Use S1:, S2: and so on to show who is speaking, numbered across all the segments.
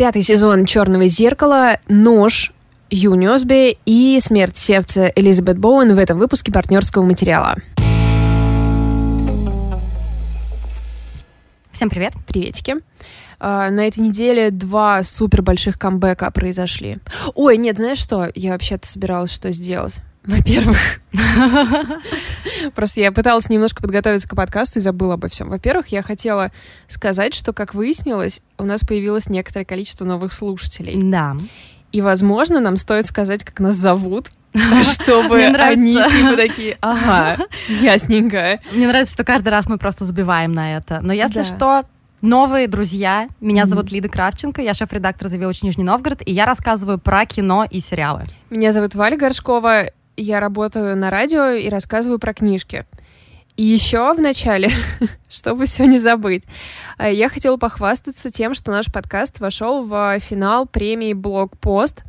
S1: Пятый сезон «Черного зеркала», «Нож», Юниосби и «Смерть сердца» Элизабет Боуэн в этом выпуске партнерского материала.
S2: Всем привет.
S1: Приветики. Uh, на этой неделе два супер больших камбэка произошли. Ой, нет, знаешь что? Я вообще-то собиралась что сделать. Во-первых, просто я пыталась немножко подготовиться к подкасту и забыла обо всем. Во-первых, я хотела сказать, что, как выяснилось, у нас появилось некоторое количество новых слушателей.
S2: Да.
S1: И, возможно, нам стоит сказать, как нас зовут, чтобы они типа такие, ага, ясненько.
S2: Мне нравится, что каждый раз мы просто забиваем на это. Но если что, Новые друзья. Меня mm-hmm. зовут Лида Кравченко, я шеф-редактор «The Village Нижний Новгород», и я рассказываю про кино и сериалы.
S1: Меня зовут Валя Горшкова, я работаю на радио и рассказываю про книжки. И еще в начале, чтобы все не забыть, э, я хотела похвастаться тем, что наш подкаст вошел в финал премии «Блогпост»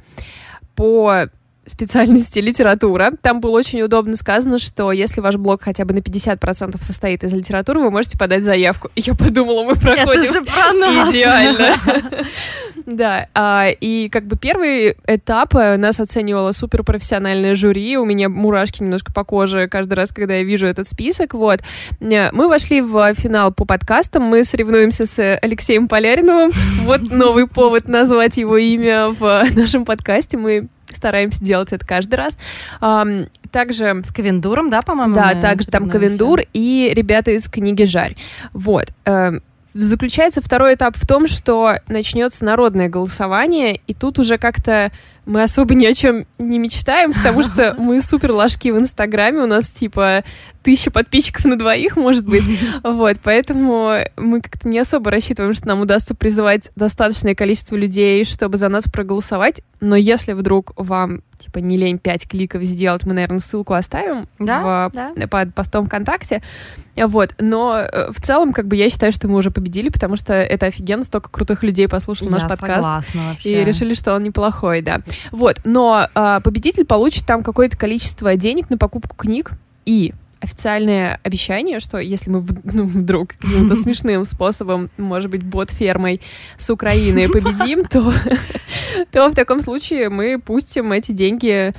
S1: по специальности литература. Там было очень удобно сказано, что если ваш блог хотя бы на 50% состоит из литературы, вы можете подать заявку. И я подумала, мы проходим
S2: Это же про нас.
S1: идеально. Да, а, и как бы первый этап э, нас оценивало суперпрофессиональное жюри, у меня мурашки немножко по коже каждый раз, когда я вижу этот список, вот. Э, мы вошли в финал по подкастам, мы соревнуемся с Алексеем Поляриновым, вот новый повод назвать его имя в нашем подкасте, мы стараемся делать это каждый раз. Также...
S2: С Ковендуром, да, по-моему?
S1: Да, также там Ковендур и ребята из книги «Жарь». Вот. Эм, заключается второй этап в том, что начнется народное голосование, и тут уже как-то мы особо ни о чем не мечтаем, потому что мы супер ложки в Инстаграме, у нас типа тысяча подписчиков на двоих, может быть. Вот, поэтому мы как-то не особо рассчитываем, что нам удастся призывать достаточное количество людей, чтобы за нас проголосовать. Но если вдруг вам типа не лень 5 кликов сделать, мы, наверное, ссылку оставим
S2: да,
S1: в, да. под постом ВКонтакте. Вот, но э, в целом, как бы я считаю, что мы уже победили, потому что это офигенно, столько крутых людей послушало
S2: я
S1: наш подкаст.
S2: вообще.
S1: И решили, что он неплохой, да. Вот, но э, победитель получит там какое-то количество денег на покупку книг и официальное обещание, что если мы ну, вдруг каким-то смешным способом, может быть, бот-фермой с Украины победим, то, то в таком случае мы пустим эти деньги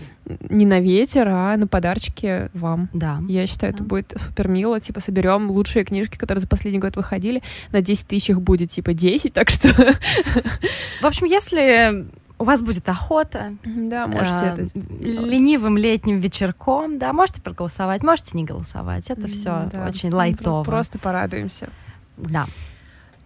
S1: не на ветер, а на подарочки вам.
S2: Да.
S1: Я считаю,
S2: да.
S1: это будет супер мило. Типа, соберем лучшие книжки, которые за последний год выходили. На 10 тысяч их будет, типа, 10, так что...
S2: В общем, если у вас будет охота.
S1: Да, можете э, это
S2: ленивым летним вечерком, да, можете проголосовать, можете не голосовать. Это все да, очень лайтово.
S1: Просто порадуемся.
S2: Да.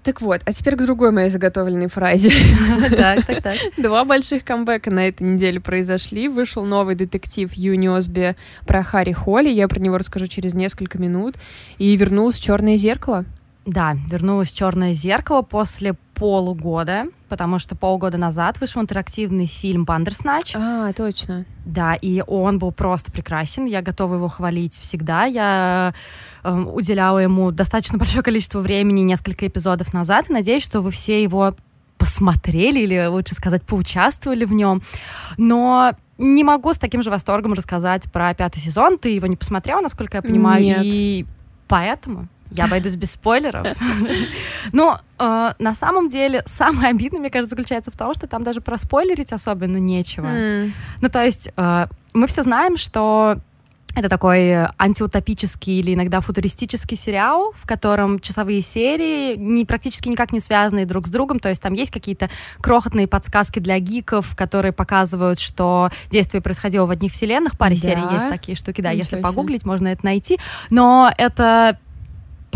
S1: Так вот, а теперь к другой моей заготовленной фразе.
S2: Так, так, так.
S1: Два больших камбэка на этой неделе произошли. Вышел новый детектив Юни Осби про Харри Холли. Я про него расскажу через несколько минут. И вернулось «Черное зеркало».
S2: Да, вернулось «Черное зеркало» после полугода, потому что полгода назад вышел интерактивный фильм «Бандерснач».
S1: А, точно.
S2: Да, и он был просто прекрасен. Я готова его хвалить всегда. Я э, уделяла ему достаточно большое количество времени несколько эпизодов назад. И надеюсь, что вы все его посмотрели или, лучше сказать, поучаствовали в нем. Но не могу с таким же восторгом рассказать про пятый сезон. Ты его не посмотрела, насколько я понимаю.
S1: Нет.
S2: И поэтому я обойдусь без спойлеров. Но э, на самом деле самое обидное, мне кажется, заключается в том, что там даже проспойлерить особенно нечего. Ну, то есть э, мы все знаем, что это такой антиутопический или иногда футуристический сериал, в котором часовые серии не, практически никак не связаны друг с другом. То есть там есть какие-то крохотные подсказки для гиков, которые показывают, что действие происходило в одних вселенных. Паре да. серий есть такие штуки, да, Ничего если погуглить, можно это найти. Но это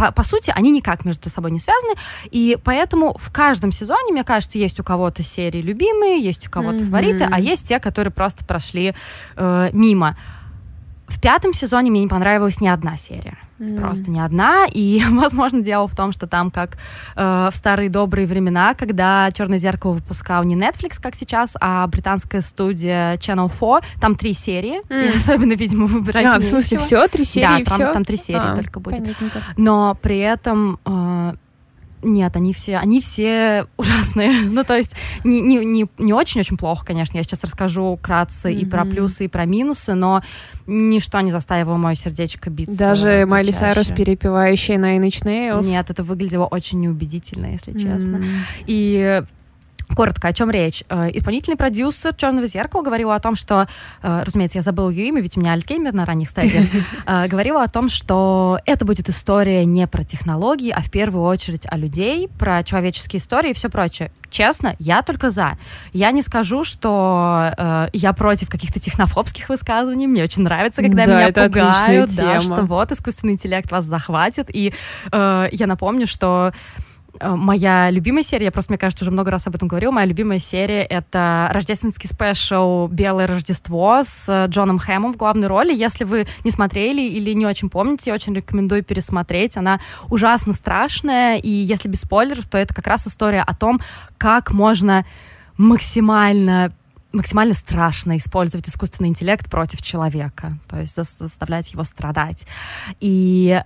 S2: по, по сути, они никак между собой не связаны, и поэтому в каждом сезоне, мне кажется, есть у кого-то серии любимые, есть у кого-то mm-hmm. фавориты, а есть те, которые просто прошли э, мимо. В пятом сезоне мне не понравилась ни одна серия. Mm. Просто ни одна. И, возможно, дело в том, что там, как э, в старые добрые времена, когда Черное зеркало выпускал не Netflix, как сейчас, а британская студия Channel 4, там три серии. Mm. Особенно, видимо, выбирать
S1: А, в смысле, все? Три серии?
S2: Да,
S1: там,
S2: там три серии а, только будет.
S1: Понятненько.
S2: Но при этом э, нет, они все, они все ужасные. ну, то есть не, не, не, не очень-очень плохо, конечно. Я сейчас расскажу кратце mm-hmm. и про плюсы, и про минусы, но ничто не заставило мое сердечко биться.
S1: Даже Майли Сайрус, перепевающая Nine Inch Nails?
S2: Нет, это выглядело очень неубедительно, если честно. И Коротко, о чем речь. Э, исполнительный продюсер «Черного зеркала» говорил о том, что, э, разумеется, я забыла ее имя, ведь у меня альцгеймер на ранних стадиях, э, говорила о том, что это будет история не про технологии, а в первую очередь о людей, про человеческие истории и все прочее. Честно, я только за. Я не скажу, что э, я против каких-то технофобских высказываний. Мне очень нравится, когда да, меня это пугают, да, что вот искусственный интеллект вас захватит. И э, я напомню, что моя любимая серия, я просто, мне кажется, уже много раз об этом говорила, моя любимая серия — это рождественский спешл «Белое Рождество» с э, Джоном Хэмом в главной роли. Если вы не смотрели или не очень помните, очень рекомендую пересмотреть. Она ужасно страшная, и если без спойлеров, то это как раз история о том, как можно максимально максимально страшно использовать искусственный интеллект против человека, то есть заставлять его страдать. И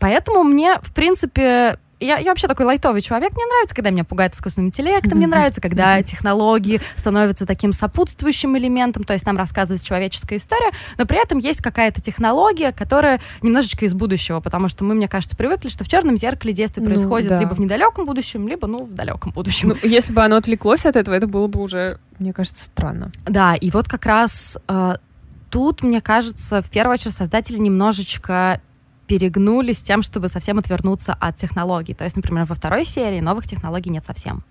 S2: поэтому мне, в принципе, я, я вообще такой лайтовый человек. Мне нравится, когда меня пугает искусственным интеллектом. Мне нравится, когда технологии становятся таким сопутствующим элементом, то есть нам рассказывается человеческая история, но при этом есть какая-то технология, которая немножечко из будущего, потому что мы, мне кажется, привыкли, что в черном зеркале действие ну, происходит да. либо в недалеком будущем, либо, ну, в далеком будущем. Ну,
S1: если бы оно отвлеклось от этого, это было бы уже, мне кажется, странно.
S2: Да, и вот как раз э, тут, мне кажется, в первую очередь создатели немножечко перегнули с тем, чтобы совсем отвернуться от технологий. То есть, например, во второй серии новых технологий нет совсем.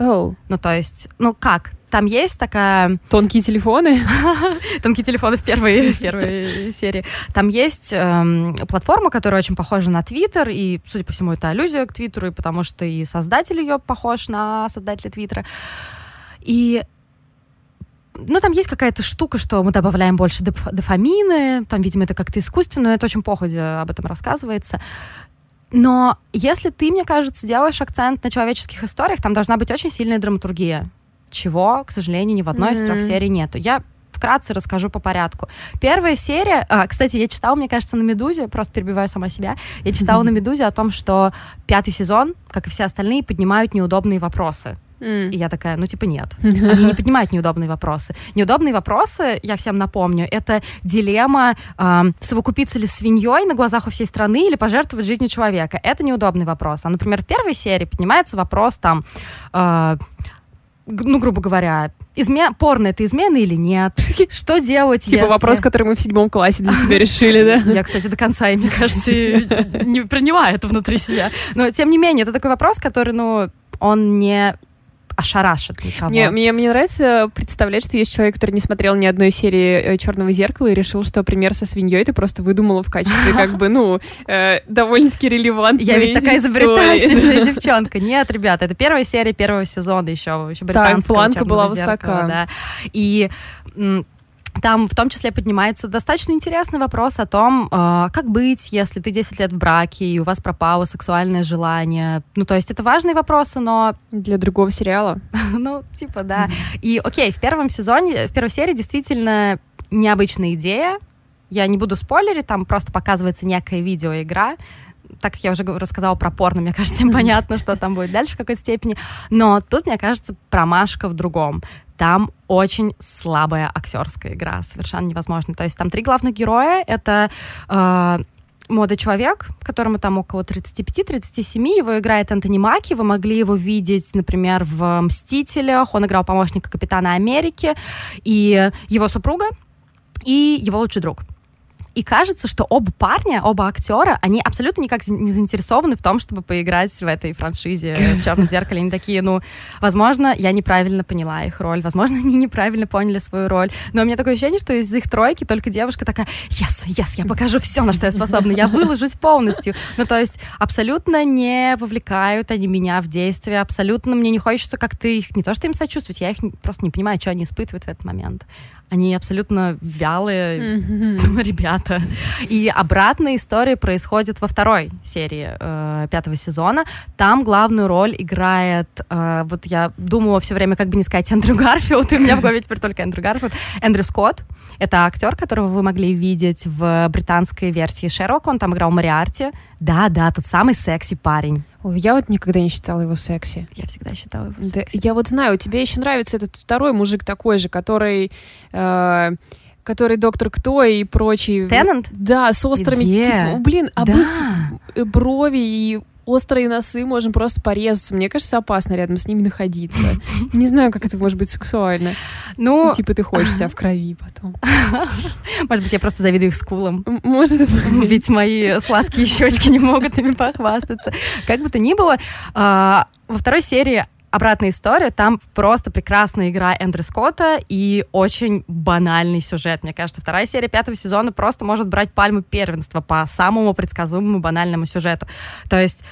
S1: Oh.
S2: Ну, то есть, ну как? Там есть такая...
S1: Тонкие телефоны?
S2: Тонкие телефоны в первой, первой серии. Там есть эм, платформа, которая очень похожа на Твиттер, и, судя по всему, это аллюзия к Твиттеру, и потому что и создатель ее похож на создателя Твиттера. И ну, там есть какая-то штука, что мы добавляем больше доф дофамины, там, видимо, это как-то искусственно, это очень походе об этом рассказывается. Но если ты, мне кажется, делаешь акцент на человеческих историях, там должна быть очень сильная драматургия, чего, к сожалению, ни в одной mm-hmm. из трех серий нету. Я вкратце расскажу по порядку. Первая серия, а, кстати, я читала, мне кажется, на «Медузе», просто перебиваю сама себя, я читала на «Медузе» о том, что пятый сезон, как и все остальные, поднимают неудобные вопросы Mm. И я такая, ну типа нет. Они не поднимают неудобные вопросы. Неудобные вопросы, я всем напомню, это дилемма э, совокупиться ли свиньей на глазах у всей страны или пожертвовать жизнью человека. Это неудобный вопрос. А, например, в первой серии поднимается вопрос там, э, ну, грубо говоря, изме... порно это измена или нет? Что делать,
S1: Типа
S2: если...
S1: вопрос, который мы в седьмом классе для себя решили, да?
S2: Я, кстати, до конца, мне кажется, не принимаю это внутри себя. Но, тем не менее, это такой вопрос, который, ну, он не ошарашит никого.
S1: Мне, мне, мне нравится представлять, что есть человек, который не смотрел ни одной серии э, Черного зеркала и решил, что пример со свиньей ты просто выдумала в качестве, как бы, ну, э, довольно-таки релевантной
S2: Я ведь такая изобретательная девчонка. Нет, ребята, это первая серия первого сезона еще, еще британского Так,
S1: планка была высока.
S2: Да. И там в том числе поднимается достаточно интересный вопрос о том, э, как быть, если ты 10 лет в браке, и у вас пропало сексуальное желание. Ну, то есть это важные вопросы, но...
S1: Для другого сериала.
S2: ну, типа, да. И, окей, в первом сезоне, в первой серии действительно необычная идея. Я не буду спойлерить, там просто показывается некая видеоигра, так как я уже рассказала про порно, мне кажется, всем понятно, что там будет дальше в какой-то степени. Но тут, мне кажется, промашка в другом там очень слабая актерская игра, совершенно невозможно. То есть там три главных героя — это э, молодой человек, которому там около 35-37, его играет Энтони Маки, вы могли его видеть, например, в «Мстителях», он играл помощника Капитана Америки, и его супруга, и его лучший друг. И кажется, что оба парня, оба актера, они абсолютно никак не заинтересованы в том, чтобы поиграть в этой франшизе в черном зеркале. Они такие, ну, возможно, я неправильно поняла их роль, возможно, они неправильно поняли свою роль. Но у меня такое ощущение, что из их тройки только девушка такая, yes, yes, я покажу все, на что я способна, я выложусь полностью. Ну, то есть абсолютно не вовлекают они меня в действие, абсолютно мне не хочется как-то их, не то что им сочувствовать, я их просто не понимаю, что они испытывают в этот момент они абсолютно вялые mm-hmm. ребята. И обратная история происходит во второй серии э, пятого сезона. Там главную роль играет, э, вот я думала все время, как бы не сказать Эндрю Гарфилд, и у меня в голове теперь только Эндрю Гарфилд. Эндрю Скотт. Это актер, которого вы могли видеть в британской версии Шерлока. Он там играл Мориарти. Да, да, тот самый секси парень.
S1: Ой, я вот никогда не считала его секси.
S2: Я всегда считала его секси. Да,
S1: я вот знаю, тебе еще нравится этот второй мужик такой же, который... Э, который доктор кто и прочий.
S2: Теннант?
S1: Да, с острыми,
S2: yeah.
S1: типа, блин, а да. брови и острые носы, можем просто порезаться. Мне кажется, опасно рядом с ними находиться. Не знаю, как это может быть сексуально. Ну, типа ты хочешь себя в крови потом.
S2: Может быть, я просто завидую их скулам.
S1: Может
S2: быть. Ведь мои сладкие щечки не могут ими похвастаться. Как бы то ни было, а, во второй серии обратная история. Там просто прекрасная игра Эндрю Скотта и очень банальный сюжет. Мне кажется, вторая серия пятого сезона просто может брать пальму первенства по самому предсказуемому банальному сюжету. То есть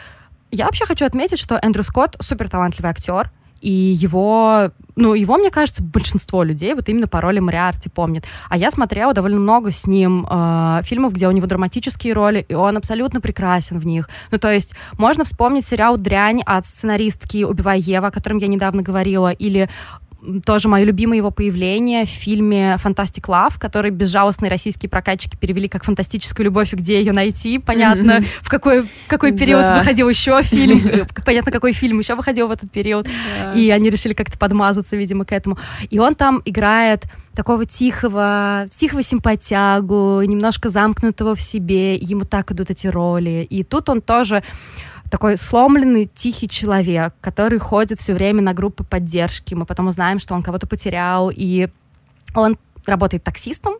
S2: я вообще хочу отметить, что Эндрю Скотт супер талантливый актер, и его, ну, его, мне кажется, большинство людей вот именно по роли Мариарти помнит. А я смотрела довольно много с ним э, фильмов, где у него драматические роли, и он абсолютно прекрасен в них. Ну, то есть можно вспомнить сериал «Дрянь» от сценаристки «Убивай Ева», о котором я недавно говорила, или тоже мое любимое его появление в фильме «Фантастик Лав», который безжалостные российские прокатчики перевели как «Фантастическую любовь», и где ее найти, понятно, mm-hmm. в какой, какой период да. выходил еще фильм, понятно, какой фильм еще выходил в этот период, yeah. и они решили как-то подмазаться, видимо, к этому. И он там играет такого тихого, тихого симпатягу, немножко замкнутого в себе, ему так идут эти роли. И тут он тоже такой сломленный, тихий человек, который ходит все время на группы поддержки. Мы потом узнаем, что он кого-то потерял, и он работает таксистом,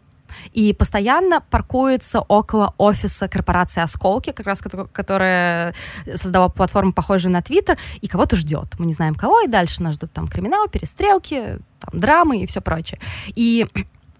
S2: и постоянно паркуется около офиса корпорации «Осколки», как раз которая создала платформу, похожую на Твиттер, и кого-то ждет. Мы не знаем кого, и дальше нас ждут там криминал, перестрелки, там драмы и все прочее. И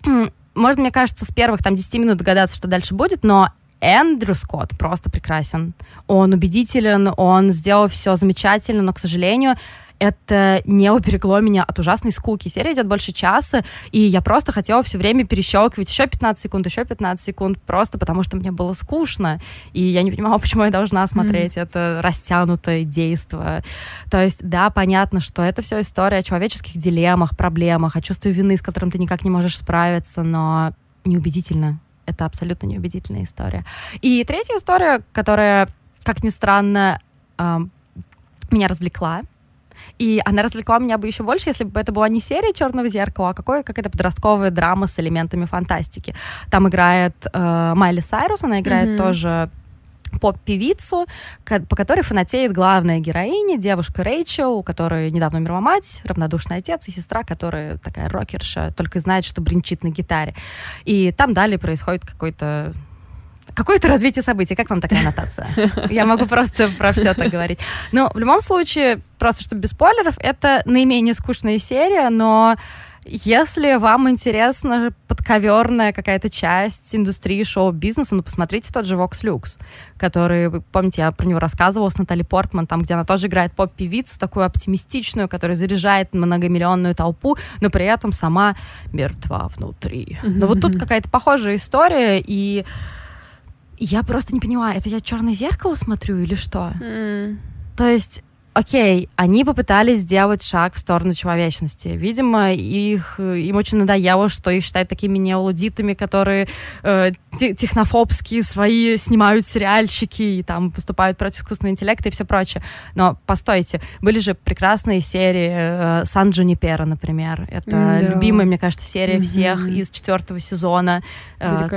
S2: можно, мне кажется, с первых там 10 минут догадаться, что дальше будет, но Эндрю Скотт просто прекрасен. Он убедителен, он сделал все замечательно, но, к сожалению, это не уберегло меня от ужасной скуки. Серия идет больше часа, и я просто хотела все время перещелкивать еще 15 секунд, еще 15 секунд, просто потому что мне было скучно, и я не понимала, почему я должна смотреть mm. это растянутое действо. То есть, да, понятно, что это все история о человеческих дилеммах, проблемах, о чувстве вины, с которым ты никак не можешь справиться, но неубедительно это абсолютно неубедительная история. И третья история, которая, как ни странно, меня развлекла, и она развлекла меня бы еще больше, если бы это была не серия Черного зеркала, а какой, какая-то подростковая драма с элементами фантастики. Там играет э, Майли Сайрус, она играет mm-hmm. тоже поп-певицу, по которой фанатеет главная героиня, девушка Рэйчел, у которой недавно умерла мать, равнодушный отец и сестра, которая такая рокерша, только знает, что бренчит на гитаре. И там далее происходит какой-то Какое-то развитие событий. Как вам такая аннотация? Я могу просто про все так говорить. Но в любом случае, просто чтобы без спойлеров, это наименее скучная серия, но если вам интересна подковерная какая-то часть индустрии шоу-бизнеса, ну, посмотрите тот же Vox Lux, который, вы помните, я про него рассказывала с Натали Портман, там, где она тоже играет поп-певицу, такую оптимистичную, которая заряжает многомиллионную толпу, но при этом сама мертва внутри. Но вот тут какая-то похожая история, и я просто не понимаю, это я черное зеркало смотрю или что? То есть окей, они попытались сделать шаг в сторону человечности. Видимо, их, им очень надоело, что их считают такими неолудитами, которые э, технофобские свои снимают сериальчики и там выступают против искусственного интеллекта и все прочее. Но постойте, были же прекрасные серии э, Сан Джунипера, например. Это да. любимая, мне кажется, серия mm-hmm. всех из четвертого сезона.
S1: Э,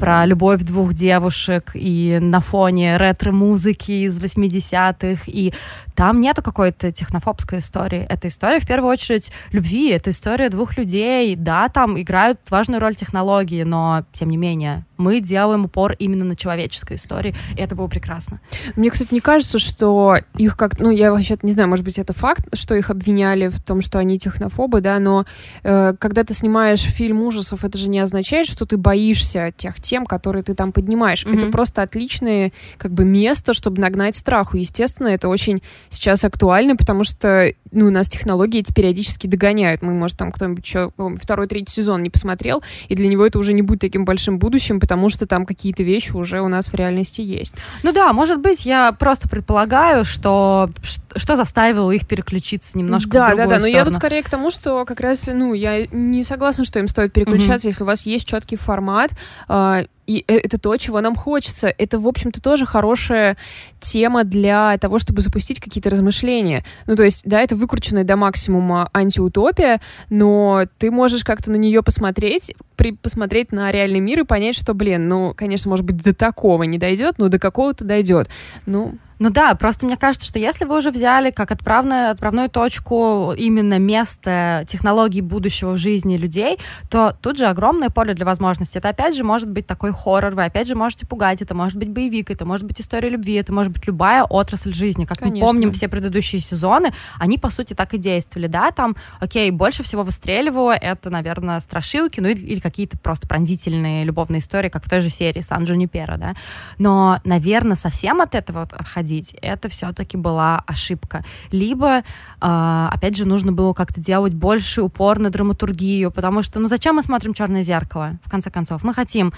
S2: про да. любовь двух девушек и на фоне ретро-музыки из 80-х. И там нету какой-то технофобской истории. Это история, в первую очередь, любви. Это история двух людей. Да, там играют важную роль технологии, но, тем не менее, мы делаем упор именно на человеческой истории, и это было прекрасно.
S1: Мне, кстати, не кажется, что их как... Ну, я вообще не знаю, может быть, это факт, что их обвиняли в том, что они технофобы, да, но э, когда ты снимаешь фильм ужасов, это же не означает, что ты боишься тех тем, которые ты там поднимаешь. Mm-hmm. Это просто отличное, как бы, место, чтобы нагнать страху. Естественно, это очень сейчас актуально, потому что, ну, нас технологии эти периодически догоняют. Мы, может, там кто-нибудь еще второй, третий сезон не посмотрел, и для него это уже не будет таким большим будущим, потому что там какие-то вещи уже у нас в реальности есть.
S2: Ну да, может быть, я просто предполагаю, что что заставило их переключиться немножко
S1: да,
S2: в другую
S1: Да, да, да,
S2: но
S1: я вот скорее к тому, что как раз, ну, я не согласна, что им стоит переключаться, mm-hmm. если у вас есть четкий формат, э, и э, это то, чего нам хочется. Это, в общем-то, тоже хорошая тема для того, чтобы запустить какие-то размышления. Ну, то есть, да, это выкрученная до максимума антиутопия, но ты можешь как-то на нее посмотреть, при, посмотреть на реальный мир и понять, что, блин, ну, конечно, может быть, до такого не дойдет, но до какого-то дойдет. Ну,
S2: Ну да, просто мне кажется, что если вы уже взяли как отправную, отправную точку именно место технологий будущего в жизни людей, то тут же огромное поле для возможностей. Это опять же может быть такой хоррор, вы опять же можете пугать, это может быть боевик, это может быть история любви, это может быть любая отрасль жизни. Как Конечно. мы помним все предыдущие сезоны, они по сути так и действовали, да, там, окей, больше всего выстреливало, это, наверное, страшилки, ну или, или какие-то просто пронзительные любовные истории, как в той же серии Сан Джунипера, да. Но, наверное, совсем от этого отходить уходить, это все-таки была ошибка. Либо, э, опять же, нужно было как-то делать больше упор на драматургию, потому что, ну зачем мы смотрим черное зеркало, в конце концов? Мы хотим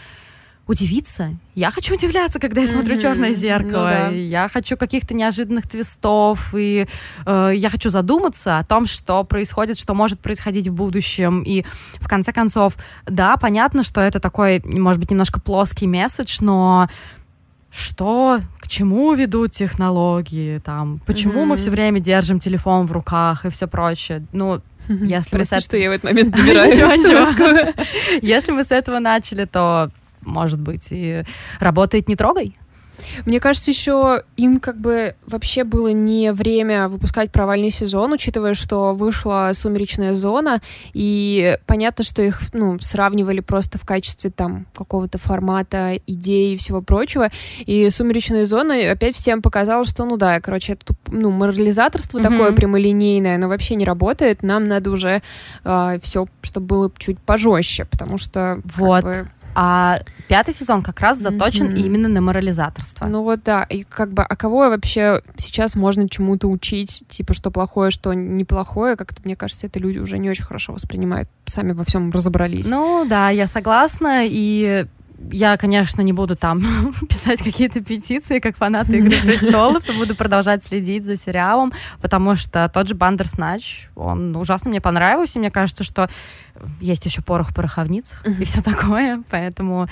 S2: удивиться. Я хочу удивляться, когда я смотрю mm-hmm. черное зеркало. Ну, да. Я хочу каких-то неожиданных твистов, и э, я хочу задуматься о том, что происходит, что может происходить в будущем. И в конце концов, да, понятно, что это такой, может быть, немножко плоский месседж, но что, к чему ведут технологии, там, почему mm-hmm. мы все время держим телефон в руках и все прочее. Ну, если
S1: Прости, мы с... что я в этот момент набираю
S2: Если мы с этого начали, то, может быть, и работает не трогай.
S1: Мне кажется, еще им как бы вообще было не время выпускать провальный сезон, учитывая, что вышла «Сумеречная зона», и понятно, что их ну, сравнивали просто в качестве там какого-то формата, идей и всего прочего. И «Сумеречная зона» опять всем показала, что, ну да, короче, это ну, морализаторство mm-hmm. такое прямолинейное, но вообще не работает. Нам надо уже э, а, все, чтобы было чуть пожестче, потому что...
S2: Вот. Как бы, а пятый сезон как раз заточен mm-hmm. именно на морализаторство.
S1: Ну вот да, и как бы, а кого вообще сейчас можно чему-то учить, типа, что плохое, что неплохое, как-то, мне кажется, это люди уже не очень хорошо воспринимают, сами во всем разобрались.
S2: Ну да, я согласна, и я, конечно, не буду там писать какие-то петиции, как фанаты «Игры престолов», и буду продолжать следить за сериалом, потому что тот же Бандерснач, он ужасно мне понравился, и мне кажется, что есть еще порох в пороховницах и все такое, поэтому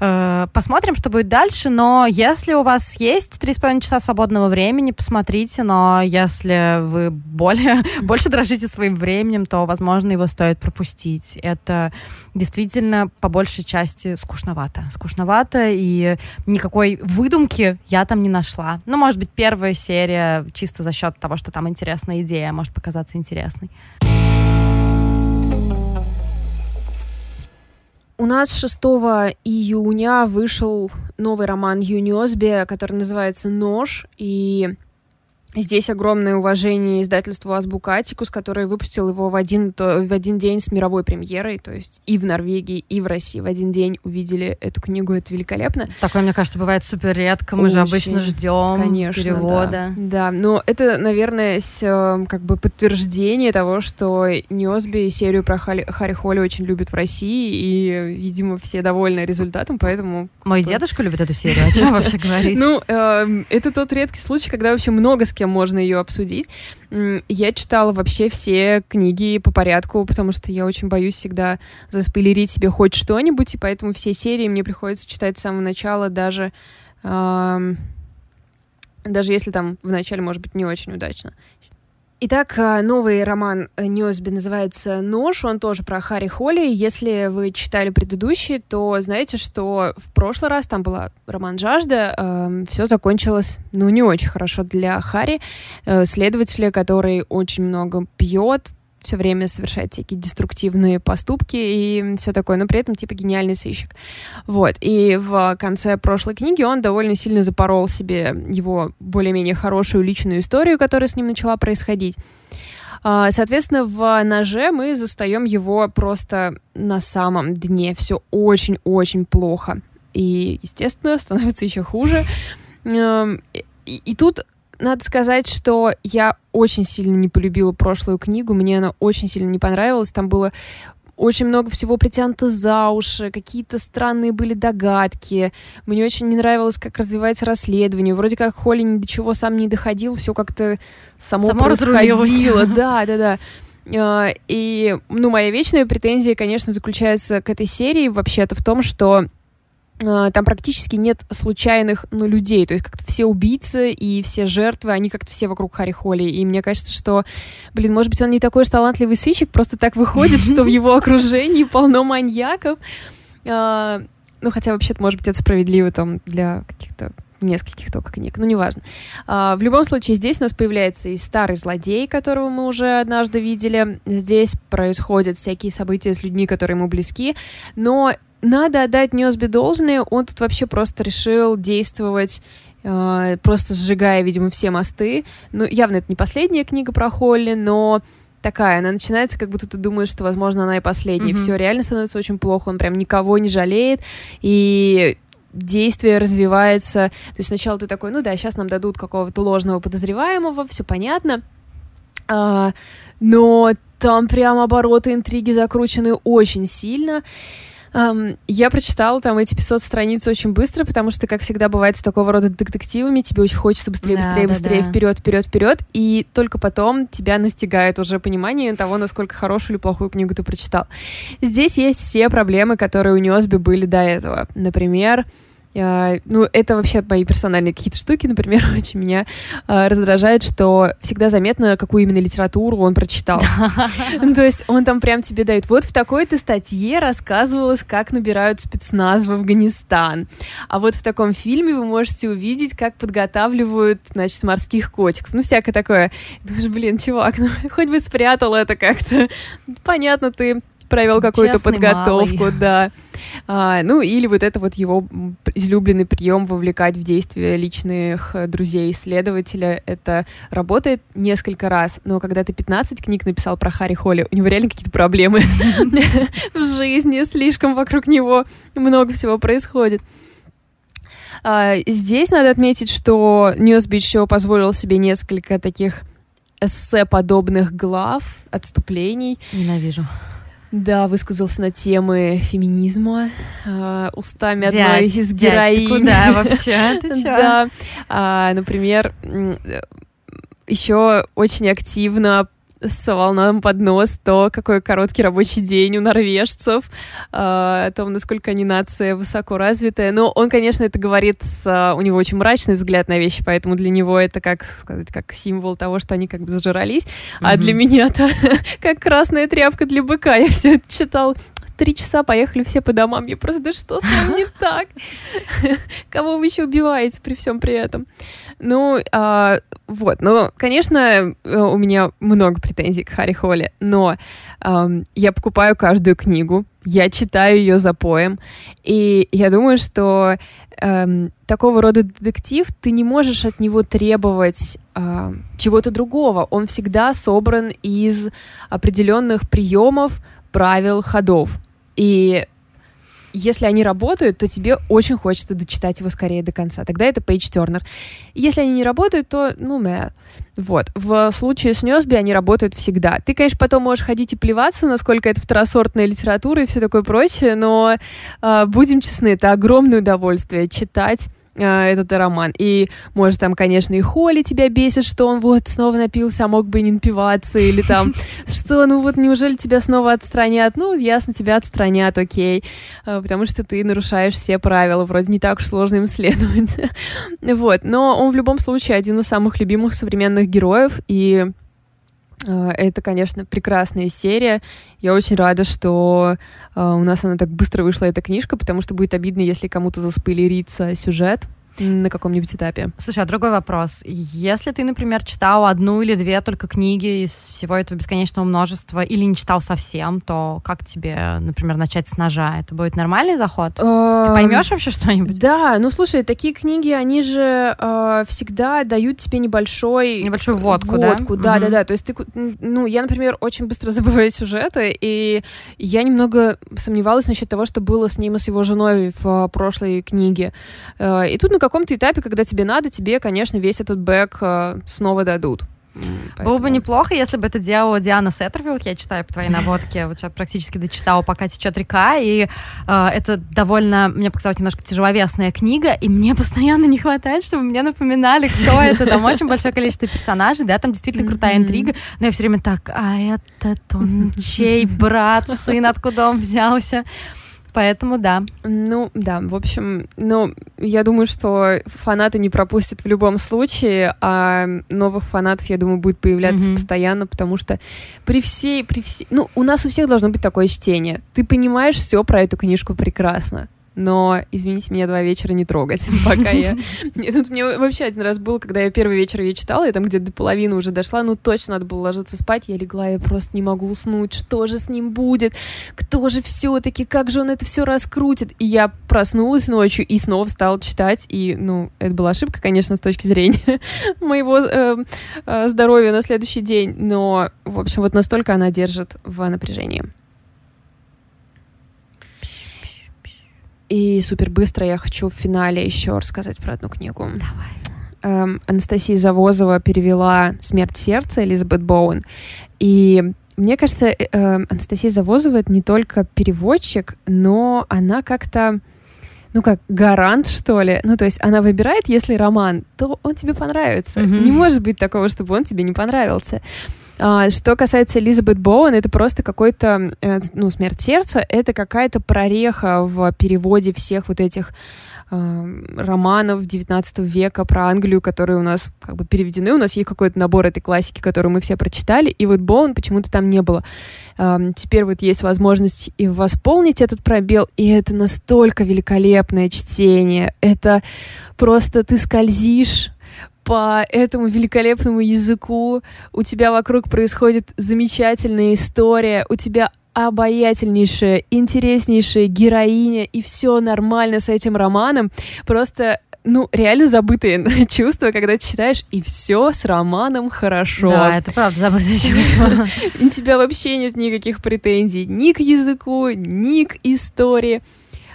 S2: э, посмотрим, что будет дальше, но если у вас есть три с половиной часа свободного времени, посмотрите, но если вы более, больше дрожите своим временем, то, возможно, его стоит пропустить. Это действительно по большей части скучновато. Скучновато, и никакой выдумки я там не нашла. Ну, может быть, первая серия чисто за счет того, что там интересная идея, может показаться интересной.
S1: У нас 6 июня вышел новый роман Юниосби, который называется «Нож», и Здесь огромное уважение издательству Азбука Атикус, который выпустил его в один, в один день с мировой премьерой, то есть и в Норвегии, и в России в один день увидели эту книгу, это великолепно.
S2: Такое, мне кажется, бывает супер редко, мы Очень, же обычно ждем конечно, перевода.
S1: Да. да, но это, наверное, с, э, как бы подтверждение того, что Ньосби серию про Харри, Харри Холли очень любят в России, и, видимо, все довольны результатом, поэтому...
S2: Мой дедушка любит эту серию, о чем вообще говорить?
S1: Ну, эм, это тот редкий случай, когда вообще много с кем можно ее обсудить. Я читала вообще все книги по порядку, потому что я очень боюсь всегда заспойлерить себе хоть что-нибудь, и поэтому все серии мне приходится читать с самого начала, даже эм, даже если там в начале может быть не очень удачно. Итак, э, новый роман Ньюсби называется «Нож», он тоже про Харри Холли. Если вы читали предыдущий, то знаете, что в прошлый раз там была роман «Жажда», э, эм, все закончилось, ну, не очень хорошо для Харри, э, следователя, который очень много пьет, все время совершает всякие деструктивные поступки и все такое, но при этом типа гениальный сыщик. Вот. И в конце прошлой книги он довольно сильно запорол себе его более-менее хорошую личную историю, которая с ним начала происходить. А, соответственно, в ноже мы застаем его просто на самом дне. Все очень-очень плохо. И, естественно, становится еще хуже. И, и тут надо сказать, что я очень сильно не полюбила прошлую книгу, мне она очень сильно не понравилась, там было очень много всего притянуто за уши, какие-то странные были догадки. Мне очень не нравилось, как развивается расследование. Вроде как Холли ни до чего сам не доходил, все как-то само, само происходило. Да, да, да. А, и, ну, моя вечная претензия, конечно, заключается к этой серии вообще-то в том, что там практически нет случайных ну, людей, то есть как-то все убийцы и все жертвы, они как-то все вокруг Харри Холли, и мне кажется, что, блин, может быть, он не такой уж талантливый сыщик, просто так выходит, что в его окружении полно маньяков, а, ну, хотя вообще-то, может быть, это справедливо там для каких-то нескольких только книг, ну неважно. А, в любом случае, здесь у нас появляется и старый злодей, которого мы уже однажды видели. Здесь происходят всякие события с людьми, которые ему близки, но надо отдать Ньосби должное, он тут вообще просто решил действовать э, просто сжигая, видимо, все мосты. Ну, явно это не последняя книга про Холли, но такая, она начинается, как будто ты думаешь, что, возможно, она и последняя. Mm-hmm. Все реально становится очень плохо, он прям никого не жалеет, и действие развивается. То есть сначала ты такой, ну да, сейчас нам дадут какого-то ложного подозреваемого, все понятно. А, но там прям обороты интриги закручены очень сильно. Um, я прочитала там эти 500 страниц очень быстро, потому что, как всегда бывает с такого рода детективами, тебе очень хочется быстрее, да, быстрее, да, быстрее, да. вперед, вперед, вперед, и только потом тебя настигает уже понимание того, насколько хорошую или плохую книгу ты прочитал. Здесь есть все проблемы, которые у Нёсби были до этого. Например, ну, это вообще мои персональные какие-то штуки, например, очень меня uh, раздражает, что всегда заметно, какую именно литературу он прочитал. ну, то есть он там прям тебе дает, вот в такой-то статье рассказывалось, как набирают спецназ в Афганистан, а вот в таком фильме вы можете увидеть, как подготавливают, значит, морских котиков, ну, всякое такое. Думаешь, блин, чувак, ну, хоть бы спрятал это как-то. Понятно, ты провел какую-то подготовку, малый. да. А, ну, или вот это вот его излюбленный прием вовлекать в действие личных э, друзей исследователя. Это работает несколько раз, но когда ты 15 книг написал про Харри Холли, у него реально какие-то проблемы в жизни, слишком вокруг него много всего происходит. А, здесь надо отметить, что Ньюсби еще позволил себе несколько таких эссе-подобных глав, отступлений.
S2: Ненавижу.
S1: Да, высказался на темы феминизма э, устами дядь, одной из героинь.
S2: Дядь, куда вообще? Ты чё?
S1: Да, а, например, еще очень активно совал нам под нос то, какой короткий рабочий день у норвежцев, э, о том, насколько они нация высоко развитая. Но он, конечно, это говорит с... У него очень мрачный взгляд на вещи, поэтому для него это, как сказать, как символ того, что они как бы зажрались. Mm-hmm. А для меня это как красная тряпка для быка. Я все это читал три часа поехали все по домам. Я просто, да что с вами не так? Кого вы еще убиваете при всем при этом? Ну, а, вот, ну, конечно, у меня много претензий к Харри Холли, но а, я покупаю каждую книгу, я читаю ее за поем, и я думаю, что э, такого рода детектив, ты не можешь от него требовать э, чего-то другого. Он всегда собран из определенных приемов, правил, ходов. И если они работают, то тебе очень хочется дочитать его скорее до конца. Тогда это Пейдж Тернер. Если они не работают, то, ну, мэ. Вот. В случае с Нёсби они работают всегда. Ты, конечно, потом можешь ходить и плеваться, насколько это второсортная литература и все такое прочее, но э, будем честны, это огромное удовольствие читать этот роман. И, может, там, конечно, и Холли тебя бесит, что он вот снова напился, а мог бы и не напиваться, или там, что, ну вот, неужели тебя снова отстранят? Ну, ясно, тебя отстранят, окей, а, потому что ты нарушаешь все правила, вроде не так уж сложно им следовать. вот, но он в любом случае один из самых любимых современных героев, и это, конечно, прекрасная серия. Я очень рада, что э, у нас она так быстро вышла, эта книжка, потому что будет обидно, если кому-то заспойлерится сюжет на каком-нибудь этапе.
S2: Слушай, а другой вопрос. Если ты, например, читал одну или две только книги из всего этого бесконечного множества или не читал совсем, то как тебе, например, начать с ножа? Это будет нормальный заход? Ты эм, поймешь вообще что-нибудь?
S1: Да, ну слушай, такие книги, они же э, всегда дают тебе небольшой...
S2: Небольшую водку,
S1: водку да? Да, да, да. То есть ты, ну, я, например, очень быстро забываю сюжеты, и я немного сомневалась насчет того, что было с ним и с его женой в прошлой книге. Э, и тут, каком-то этапе, когда тебе надо, тебе, конечно, весь этот бэк э, снова дадут.
S2: Поэтому... Было бы неплохо, если бы это делала Диана Сеттерфилд. Я читаю по твоей наводке, вот сейчас практически дочитала «Пока течет река», и э, это довольно, мне показалось, немножко тяжеловесная книга, и мне постоянно не хватает, чтобы мне напоминали, кто это. Там очень большое количество персонажей, да, там действительно крутая интрига, но я все время так, а этот он чей брат, сын, откуда он взялся? Поэтому да.
S1: Ну, да, в общем, ну, я думаю, что фанаты не пропустят в любом случае, а новых фанатов, я думаю, будет появляться mm-hmm. постоянно, потому что при всей, при всей... Ну, у нас у всех должно быть такое чтение. Ты понимаешь все про эту книжку прекрасно. Но, извините меня, два вечера не трогать, пока я... Тут мне вообще один раз был, когда я первый вечер ее читала, я там где-то до половины уже дошла, ну точно надо было ложиться спать, я легла, я просто не могу уснуть, что же с ним будет, кто же все-таки, как же он это все раскрутит, и я проснулась ночью и снова стала читать, и, ну, это была ошибка, конечно, с точки зрения моего э, э, здоровья на следующий день, но, в общем, вот настолько она держит в напряжении. И супер быстро я хочу в финале еще рассказать про одну книгу.
S2: Давай.
S1: Эм, Анастасия Завозова перевела «Смерть сердца» Элизабет Боуэн. И мне кажется, э, э, Анастасия Завозова — это не только переводчик, но она как-то ну как гарант, что ли. Ну, то есть она выбирает, если роман, то он тебе понравится. Mm-hmm. Не может быть такого, чтобы он тебе не понравился. А, что касается Элизабет Боуэн, это просто какой-то, э, ну, смерть сердца, это какая-то прореха в переводе всех вот этих э, романов 19 века про Англию, которые у нас как бы переведены. У нас есть какой-то набор этой классики, которую мы все прочитали, и вот Боуэн почему-то там не было. Э, теперь вот есть возможность и восполнить этот пробел, и это настолько великолепное чтение. Это просто ты скользишь по этому великолепному языку, у тебя вокруг происходит замечательная история, у тебя обаятельнейшая, интереснейшая героиня, и все нормально с этим романом. Просто ну, реально забытые чувства, когда ты читаешь, и все с романом хорошо.
S2: Да, это правда забытые чувства.
S1: У тебя вообще нет никаких претензий ни к языку, ни к истории.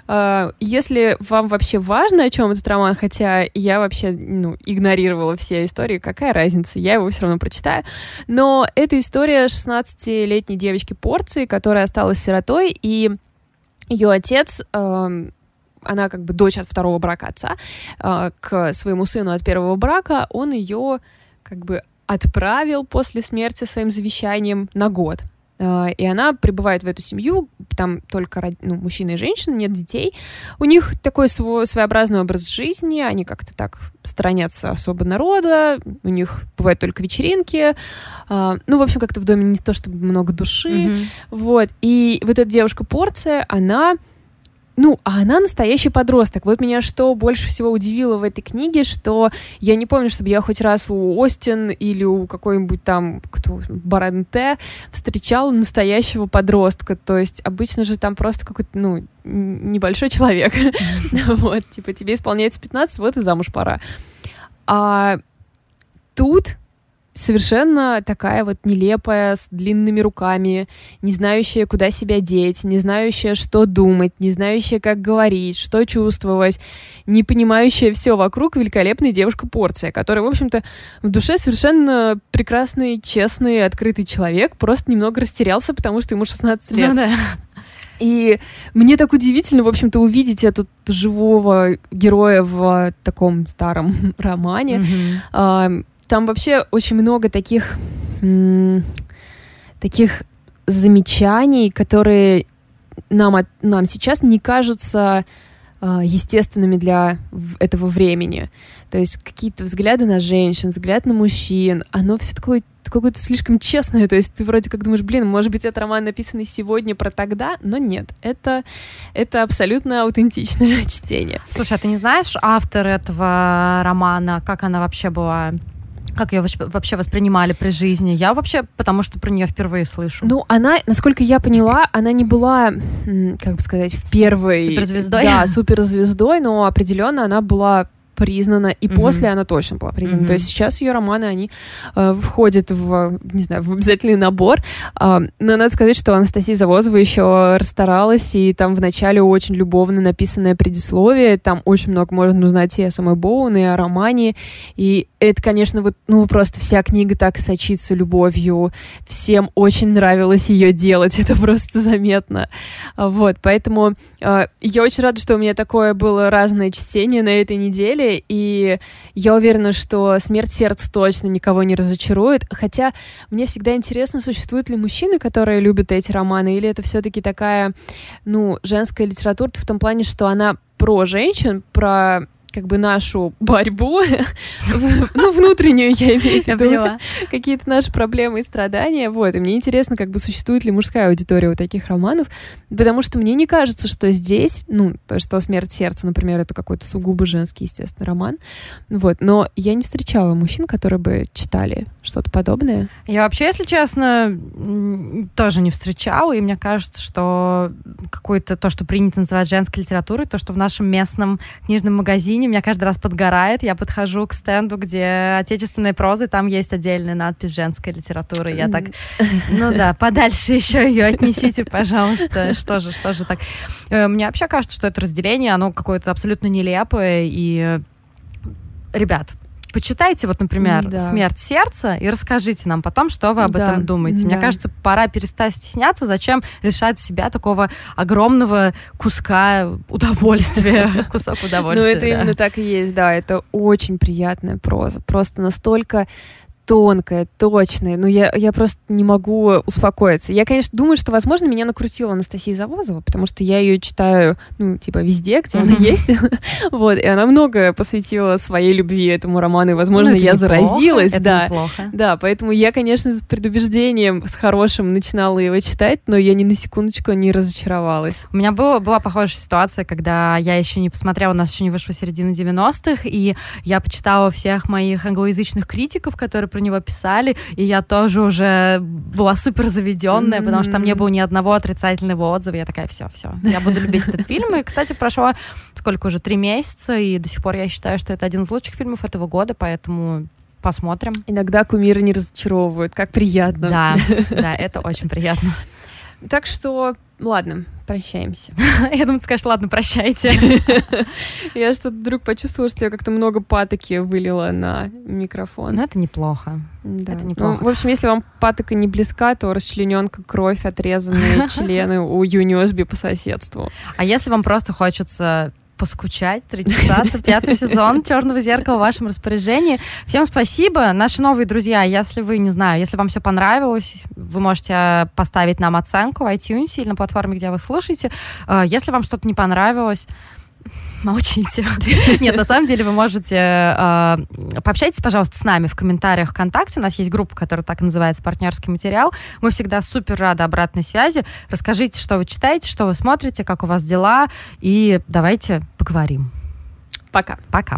S1: А, если вам вообще важно, о чем этот роман, хотя я вообще ну, игнорировала все истории, какая разница, я его все равно прочитаю. Но это история 16-летней девочки Порции, которая осталась сиротой, и ее отец она как бы дочь от второго брака отца, а, к своему сыну от первого брака, он ее как бы отправил после смерти своим завещанием на год. А, и она прибывает в эту семью, там только ну, мужчина и женщина, нет детей. У них такой свой, своеобразный образ жизни, они как-то так сторонятся особо народа, у них бывают только вечеринки. А, ну, в общем, как-то в доме не то чтобы много души. Mm-hmm. Вот. И вот эта девушка Порция, она ну, а она настоящий подросток. Вот меня что больше всего удивило в этой книге, что я не помню, чтобы я хоть раз у Остин или у какой-нибудь там кто, Баренте встречала настоящего подростка. То есть обычно же там просто какой-то, ну, небольшой человек. Вот, типа тебе исполняется 15, вот и замуж пора. А тут совершенно такая вот нелепая, с длинными руками, не знающая, куда себя деть, не знающая, что думать, не знающая, как говорить, что чувствовать, не понимающая все вокруг великолепная девушка-порция, которая, в общем-то, в душе совершенно прекрасный, честный, открытый человек, просто немного растерялся, потому что ему 16 лет. Ну, да. И мне так удивительно, в общем-то, увидеть этот живого героя в таком старом романе. Mm-hmm. Там вообще очень много таких, таких замечаний, которые нам, нам сейчас не кажутся э, естественными для этого времени. То есть какие-то взгляды на женщин, взгляд на мужчин, оно все такое какое-то слишком честное, то есть ты вроде как думаешь, блин, может быть, это роман написанный сегодня про тогда, но нет, это, это абсолютно аутентичное чтение.
S2: Слушай, а ты не знаешь автор этого романа, как она вообще была как ее вообще воспринимали при жизни? Я вообще, потому что про нее впервые слышу.
S1: Ну, она, насколько я поняла, она не была, как бы сказать, в первой...
S2: Суперзвездой?
S1: Да, суперзвездой, но определенно она была признана, и mm-hmm. после она точно была признана. Mm-hmm. То есть сейчас ее романы, они э, входят в, не знаю, в обязательный набор. Э, но надо сказать, что Анастасия Завозова еще расстаралась, и там в начале очень любовно написанное предисловие, там очень много можно узнать и о самой Боун, и о романе, и это, конечно, вот, ну, просто вся книга так сочится любовью, всем очень нравилось ее делать, это просто заметно. Вот, поэтому э, я очень рада, что у меня такое было разное чтение на этой неделе, и я уверена, что «Смерть сердца» точно никого не разочарует, хотя мне всегда интересно, существуют ли мужчины, которые любят эти романы, или это все-таки такая, ну, женская литература в том плане, что она про женщин, про как бы нашу борьбу, ну, внутреннюю я имею в виду, какие-то наши проблемы и страдания, вот, и мне интересно, как бы существует ли мужская аудитория у таких романов, потому что мне не кажется, что здесь, ну, то, что «Смерть сердца», например, это какой-то сугубо женский, естественно, роман, вот, но я не встречала мужчин, которые бы читали что-то подобное.
S2: Я вообще, если честно, тоже не встречала, и мне кажется, что какое-то то, что принято называть женской литературой, то, что в нашем местном книжном магазине меня каждый раз подгорает, я подхожу к стенду, где отечественная проза, и там есть отдельная надпись женской литературы. Я так, ну да, подальше еще ее отнесите, пожалуйста. Что же, что же так? Э, мне вообще кажется, что это разделение, оно какое-то абсолютно нелепое, и ребят, почитайте, вот, например, да. «Смерть сердца» и расскажите нам потом, что вы об да. этом думаете. Да. Мне кажется, пора перестать стесняться, зачем лишать себя такого огромного куска удовольствия, кусок удовольствия.
S1: Ну, это именно так и есть, да, это очень приятная проза, просто настолько тонкая, точная. Ну, я, я просто не могу успокоиться. Я, конечно, думаю, что, возможно, меня накрутила Анастасия Завозова, потому что я ее читаю, ну, типа, везде, где она есть. вот, и она много посвятила своей любви этому роману, и, возможно, ну, я заразилась. да, да, поэтому я, конечно, с предубеждением, с хорошим начинала его читать, но я ни на секундочку не разочаровалась.
S2: У меня было, была похожая ситуация, когда я еще не посмотрела, у нас еще не вышла середина 90-х, и я почитала всех моих англоязычных критиков, которые про него писали, и я тоже уже была супер заведенная, mm-hmm. потому что там не было ни одного отрицательного отзыва. Я такая, все, все, я буду любить этот фильм. И, кстати, прошло сколько уже, три месяца, и до сих пор я считаю, что это один из лучших фильмов этого года, поэтому посмотрим.
S1: Иногда кумиры не разочаровывают, как приятно.
S2: Да, да, это очень приятно.
S1: Так что, ладно, прощаемся.
S2: Я думаю, ты скажешь, ладно, прощайте.
S1: Я что-то вдруг почувствовала, что я как-то много патоки вылила на микрофон.
S2: Ну, это неплохо. Да. Это неплохо.
S1: Ну, в общем, если вам патока не близка, то расчлененка, кровь, отрезанные члены у Юниосби по соседству.
S2: А если вам просто хочется поскучать. Три часа, пятый сезон Черного зеркала в вашем распоряжении. Всем спасибо. Наши новые друзья, если вы, не знаю, если вам все понравилось, вы можете поставить нам оценку в iTunes или на платформе, где вы слушаете. Э, если вам что-то не понравилось, молчите. Нет, на самом деле вы можете... Э, пообщайтесь, пожалуйста, с нами в комментариях ВКонтакте. У нас есть группа, которая так называется «Партнерский материал». Мы всегда супер рады обратной связи. Расскажите, что вы читаете, что вы смотрите, как у вас дела, и давайте поговорим.
S1: Пока.
S2: Пока.